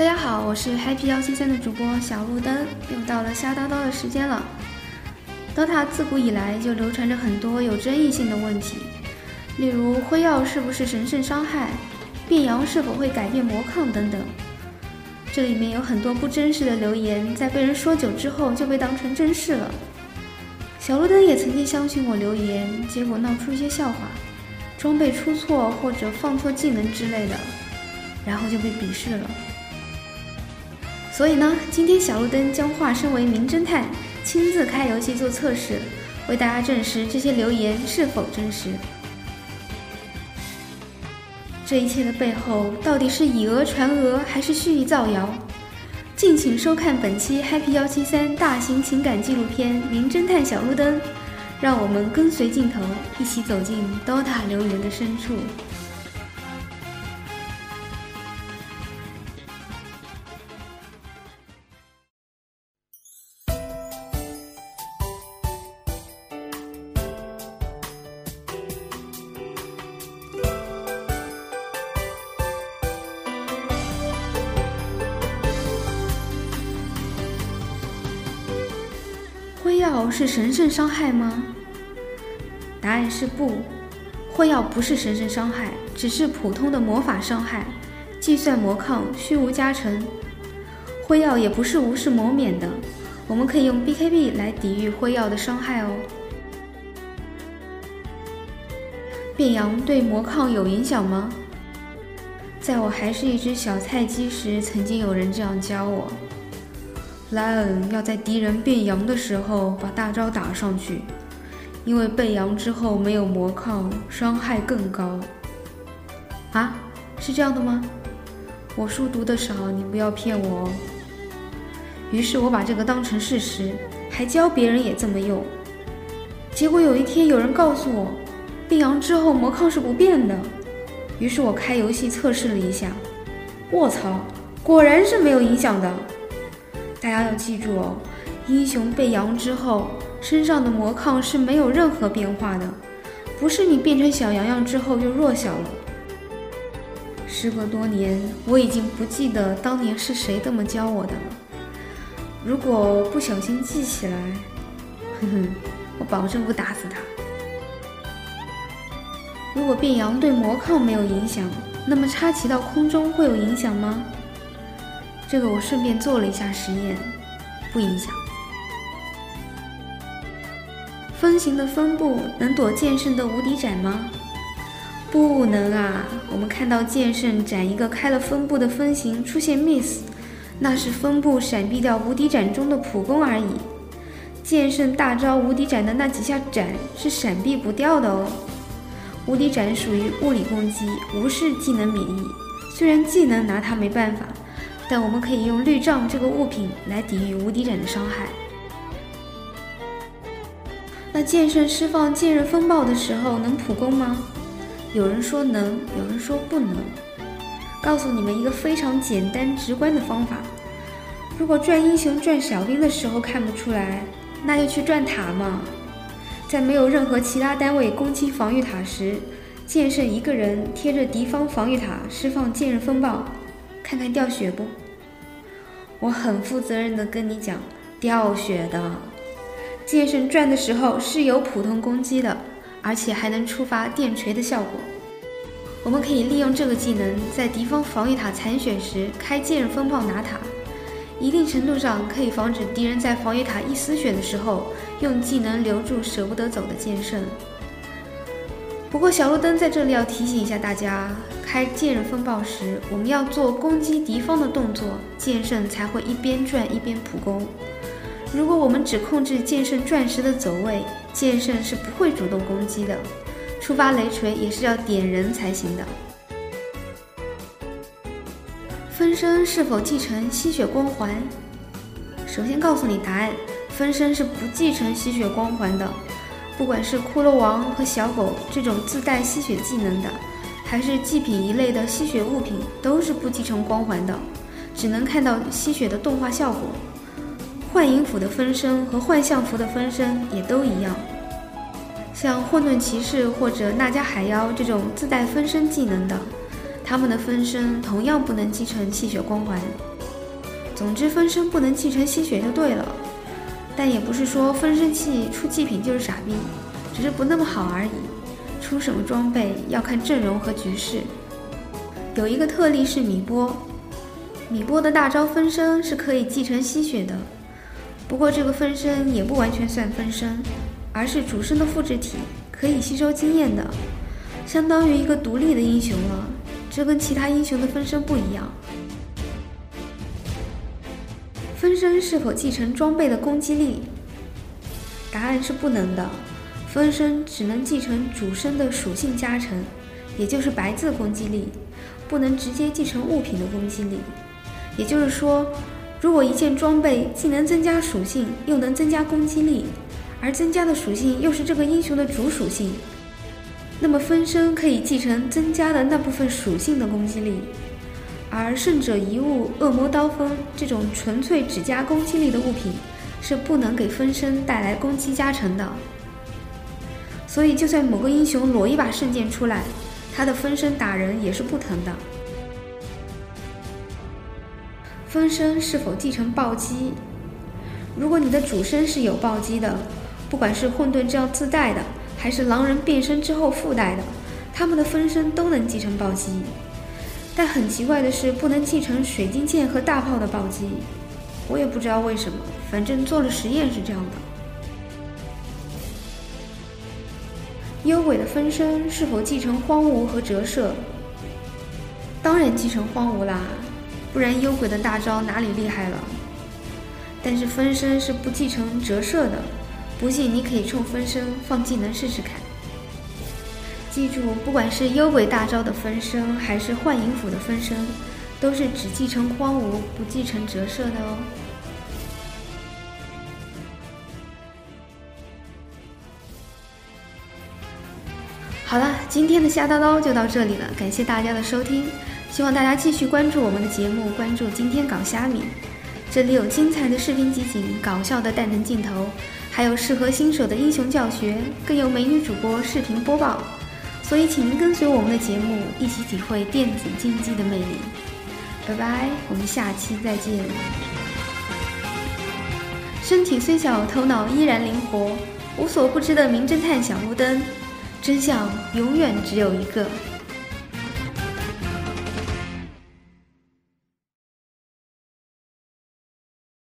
大家好，我是 Happy 幺七三的主播小路灯，又到了瞎叨叨的时间了。DOTA 自古以来就流传着很多有争议性的问题，例如辉耀是不是神圣伤害，变阳是否会改变魔抗等等。这里面有很多不真实的留言，在被人说久之后就被当成真事了。小路灯也曾经相信我留言，结果闹出一些笑话，装备出错或者放错技能之类的，然后就被鄙视了。所以呢，今天小路灯将化身为名侦探，亲自开游戏做测试，为大家证实这些留言是否真实。这一切的背后，到底是以讹传讹，还是蓄意造谣？敬请收看本期 Happy 幺七三大型情感纪录片《名侦探小路灯》，让我们跟随镜头，一起走进 DOTA 留言的深处。药是神圣伤害吗？答案是不，辉耀不是神圣伤害，只是普通的魔法伤害，计算魔抗，虚无加成。辉耀也不是无视魔免的，我们可以用 BKB 来抵御辉耀的伤害哦。变羊对魔抗有影响吗？在我还是一只小菜鸡时，曾经有人这样教我。莱恩要在敌人变羊的时候把大招打上去，因为被羊之后没有魔抗，伤害更高。啊，是这样的吗？我书读的少，你不要骗我哦。于是我把这个当成事实，还教别人也这么用。结果有一天有人告诉我，变羊之后魔抗是不变的。于是我开游戏测试了一下，卧槽，果然是没有影响的。大家要记住哦，英雄被阳之后，身上的魔抗是没有任何变化的，不是你变成小羊羊之后就弱小了。时隔多年，我已经不记得当年是谁这么教我的了。如果不小心记起来，哼哼，我保证不打死他。如果变羊对魔抗没有影响，那么插旗到空中会有影响吗？这个我顺便做了一下实验，不影响。风行的分布能躲剑圣的无敌斩吗？不能啊！我们看到剑圣斩一个开了分布的风行出现 miss，那是分布闪避掉无敌斩中的普攻而已。剑圣大招无敌斩的那几下斩是闪避不掉的哦。无敌斩属于物理攻击，无视技能免疫。虽然技能拿它没办法。但我们可以用绿杖这个物品来抵御无敌斩的伤害。那剑圣释放剑刃风暴的时候能普攻吗？有人说能，有人说不能。告诉你们一个非常简单直观的方法：如果转英雄转小兵的时候看不出来，那就去转塔嘛。在没有任何其他单位攻击防御塔时，剑圣一个人贴着敌方防御塔释放剑刃风暴。看看掉血不？我很负责任的跟你讲，掉血的。剑圣转的时候是有普通攻击的，而且还能触发电锤的效果。我们可以利用这个技能，在敌方防御塔残血时开剑刃风暴拿塔，一定程度上可以防止敌人在防御塔一丝血的时候用技能留住舍不得走的剑圣。不过小路灯在这里要提醒一下大家。开剑刃风暴时，我们要做攻击敌方的动作，剑圣才会一边转一边普攻。如果我们只控制剑圣转时的走位，剑圣是不会主动攻击的。触发雷锤也是要点人才行的。分身是否继承吸血光环？首先告诉你答案：分身是不继承吸血光环的。不管是骷髅王和小狗这种自带吸血技能的。还是祭品一类的吸血物品都是不继承光环的，只能看到吸血的动画效果。幻影斧的分身和幻象符的分身也都一样。像混沌骑士或者纳迦海妖这种自带分身技能的，他们的分身同样不能继承吸血光环。总之，分身不能继承吸血就对了。但也不是说分身器出祭品就是傻逼，只是不那么好而已。出什么装备要看阵容和局势。有一个特例是米波，米波的大招分身是可以继承吸血的。不过这个分身也不完全算分身，而是主身的复制体，可以吸收经验的，相当于一个独立的英雄了。这跟其他英雄的分身不一样。分身是否继承装备的攻击力？答案是不能的。分身只能继承主身的属性加成，也就是白字攻击力，不能直接继承物品的攻击力。也就是说，如果一件装备既能增加属性，又能增加攻击力，而增加的属性又是这个英雄的主属性，那么分身可以继承增加的那部分属性的攻击力。而圣者遗物、恶魔刀锋这种纯粹只加攻击力的物品，是不能给分身带来攻击加成的。所以，就算某个英雄裸一把圣剑出来，他的分身打人也是不疼的。分身是否继承暴击？如果你的主身是有暴击的，不管是混沌这样自带的，还是狼人变身之后附带的，他们的分身都能继承暴击。但很奇怪的是，不能继承水晶剑和大炮的暴击，我也不知道为什么，反正做了实验是这样的。幽鬼的分身是否继承荒芜和折射？当然继承荒芜啦，不然幽鬼的大招哪里厉害了？但是分身是不继承折射的，不信你可以冲分身放技能试试看。记住，不管是幽鬼大招的分身，还是幻影斧的分身，都是只继承荒芜，不继承折射的哦。好了，今天的下刀刀就到这里了，感谢大家的收听，希望大家继续关注我们的节目，关注今天搞虾米，这里有精彩的视频集锦，搞笑的蛋疼镜头，还有适合新手的英雄教学，更有美女主播视频播报。所以，请您跟随我们的节目，一起体会电子竞技的魅力。拜拜，我们下期再见。身体虽小，头脑依然灵活，无所不知的名侦探小路灯，真相永远只有一个。